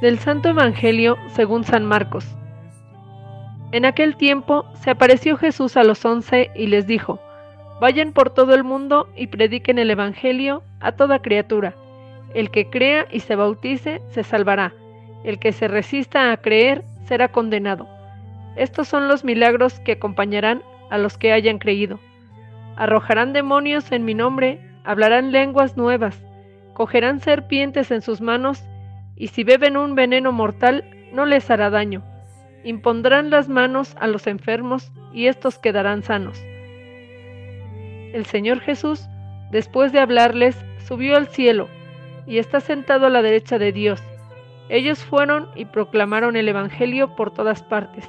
Del Santo Evangelio según San Marcos. En aquel tiempo se apareció Jesús a los once y les dijo, Vayan por todo el mundo y prediquen el Evangelio a toda criatura. El que crea y se bautice se salvará. El que se resista a creer será condenado. Estos son los milagros que acompañarán a los que hayan creído. Arrojarán demonios en mi nombre, hablarán lenguas nuevas, cogerán serpientes en sus manos, y si beben un veneno mortal, no les hará daño. Impondrán las manos a los enfermos, y estos quedarán sanos. El Señor Jesús, después de hablarles, subió al cielo, y está sentado a la derecha de Dios. Ellos fueron y proclamaron el Evangelio por todas partes,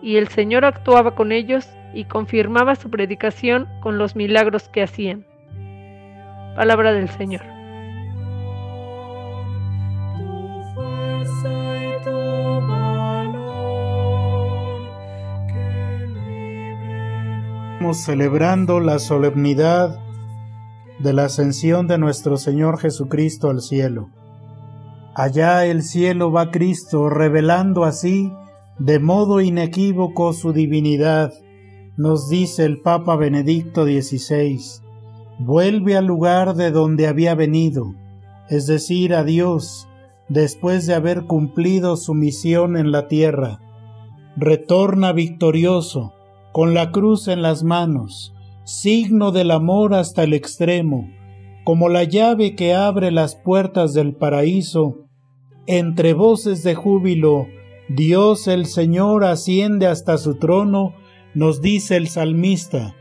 y el Señor actuaba con ellos y confirmaba su predicación con los milagros que hacían. Palabra del Señor. Celebrando la solemnidad de la ascensión de nuestro Señor Jesucristo al cielo. Allá el cielo va Cristo revelando así de modo inequívoco su divinidad, nos dice el Papa Benedicto XVI. Vuelve al lugar de donde había venido, es decir, a Dios, después de haber cumplido su misión en la tierra. Retorna victorioso, con la cruz en las manos, signo del amor hasta el extremo, como la llave que abre las puertas del paraíso, entre voces de júbilo, Dios el Señor asciende hasta su trono, nos dice el salmista,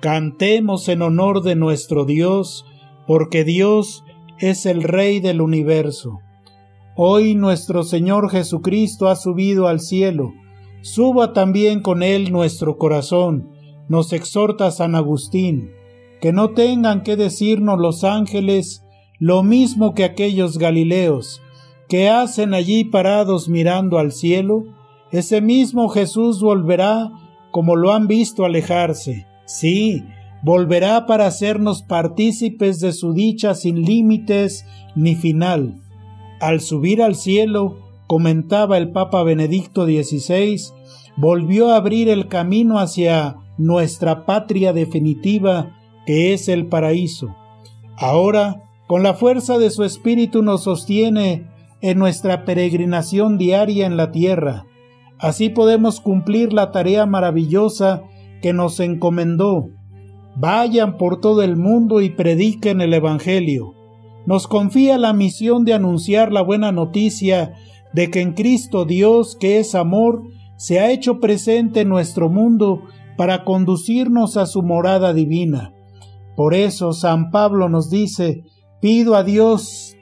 cantemos en honor de nuestro Dios, porque Dios es el Rey del universo. Hoy nuestro Señor Jesucristo ha subido al cielo, suba también con él nuestro corazón, nos exhorta San Agustín, que no tengan que decirnos los ángeles lo mismo que aquellos Galileos, que hacen allí parados mirando al cielo, ese mismo Jesús volverá como lo han visto alejarse. Sí, volverá para hacernos partícipes de su dicha sin límites ni final. Al subir al cielo, comentaba el Papa Benedicto XVI, volvió a abrir el camino hacia nuestra patria definitiva, que es el paraíso. Ahora, con la fuerza de su espíritu nos sostiene en nuestra peregrinación diaria en la tierra. Así podemos cumplir la tarea maravillosa que nos encomendó. Vayan por todo el mundo y prediquen el Evangelio. Nos confía la misión de anunciar la buena noticia de que en Cristo Dios, que es amor, se ha hecho presente en nuestro mundo para conducirnos a su morada divina. Por eso San Pablo nos dice, pido a Dios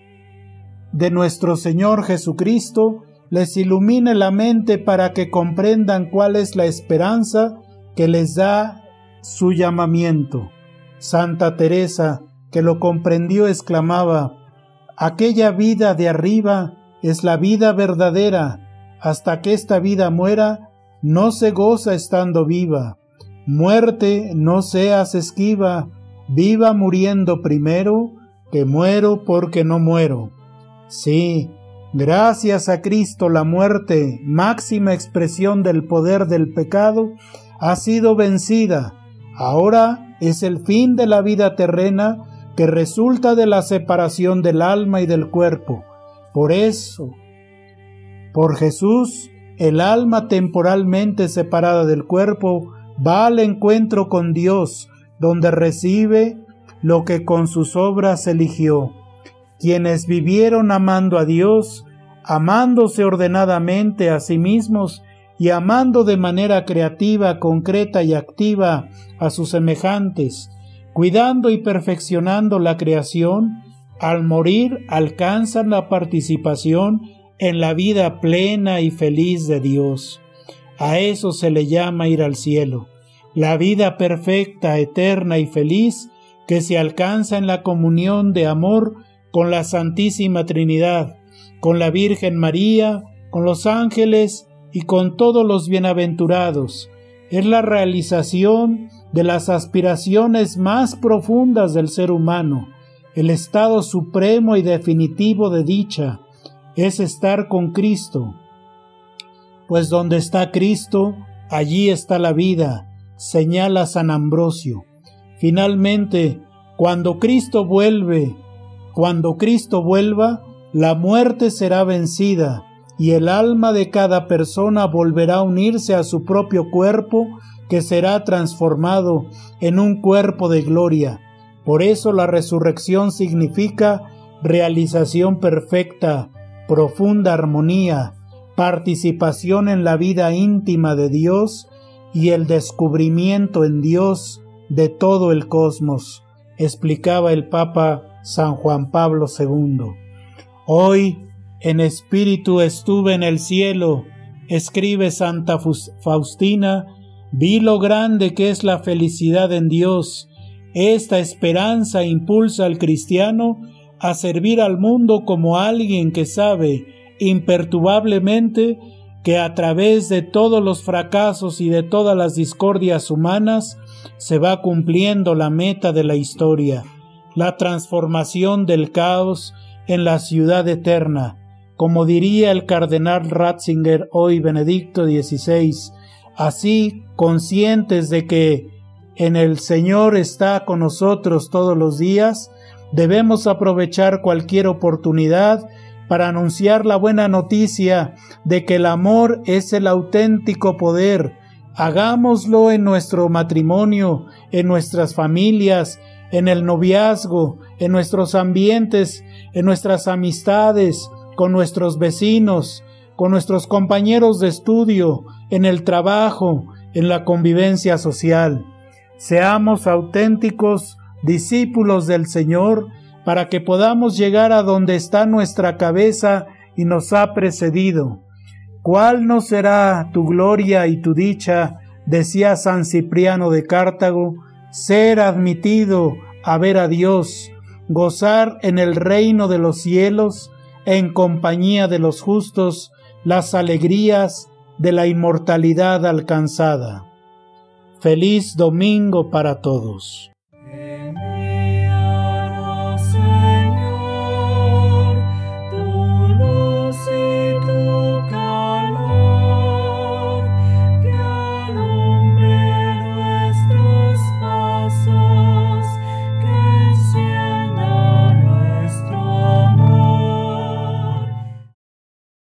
de nuestro Señor Jesucristo, les ilumine la mente para que comprendan cuál es la esperanza que les da su llamamiento. Santa Teresa, que lo comprendió, exclamaba, aquella vida de arriba es la vida verdadera, hasta que esta vida muera, no se goza estando viva. Muerte, no seas esquiva, viva muriendo primero, que muero porque no muero. Sí, gracias a Cristo la muerte, máxima expresión del poder del pecado, ha sido vencida. Ahora es el fin de la vida terrena que resulta de la separación del alma y del cuerpo. Por eso, por Jesús, el alma temporalmente separada del cuerpo va al encuentro con Dios, donde recibe lo que con sus obras eligió. Quienes vivieron amando a Dios, amándose ordenadamente a sí mismos y amando de manera creativa, concreta y activa a sus semejantes, cuidando y perfeccionando la creación, al morir alcanzan la participación en la vida plena y feliz de Dios. A eso se le llama ir al cielo, la vida perfecta, eterna y feliz que se alcanza en la comunión de amor con la Santísima Trinidad, con la Virgen María, con los ángeles y con todos los bienaventurados. Es la realización de las aspiraciones más profundas del ser humano, el estado supremo y definitivo de dicha, es estar con Cristo. Pues donde está Cristo, allí está la vida, señala San Ambrosio. Finalmente, cuando Cristo vuelve, cuando Cristo vuelva, la muerte será vencida y el alma de cada persona volverá a unirse a su propio cuerpo que será transformado en un cuerpo de gloria. Por eso la resurrección significa realización perfecta, profunda armonía, participación en la vida íntima de Dios y el descubrimiento en Dios de todo el cosmos, explicaba el Papa San Juan Pablo II. Hoy, en espíritu estuve en el cielo, escribe Santa Faustina, vi lo grande que es la felicidad en Dios. Esta esperanza impulsa al cristiano a servir al mundo como alguien que sabe imperturbablemente que a través de todos los fracasos y de todas las discordias humanas se va cumpliendo la meta de la historia, la transformación del caos en la ciudad eterna, como diría el cardenal Ratzinger hoy Benedicto XVI, así conscientes de que en el Señor está con nosotros todos los días, debemos aprovechar cualquier oportunidad para anunciar la buena noticia de que el amor es el auténtico poder. Hagámoslo en nuestro matrimonio, en nuestras familias, en el noviazgo, en nuestros ambientes, en nuestras amistades, con nuestros vecinos, con nuestros compañeros de estudio, en el trabajo, en la convivencia social. Seamos auténticos discípulos del Señor para que podamos llegar a donde está nuestra cabeza y nos ha precedido. ¿Cuál no será tu gloria y tu dicha? decía San Cipriano de Cartago, ser admitido a ver a Dios, gozar en el reino de los cielos, en compañía de los justos, las alegrías de la inmortalidad alcanzada. Feliz domingo para todos.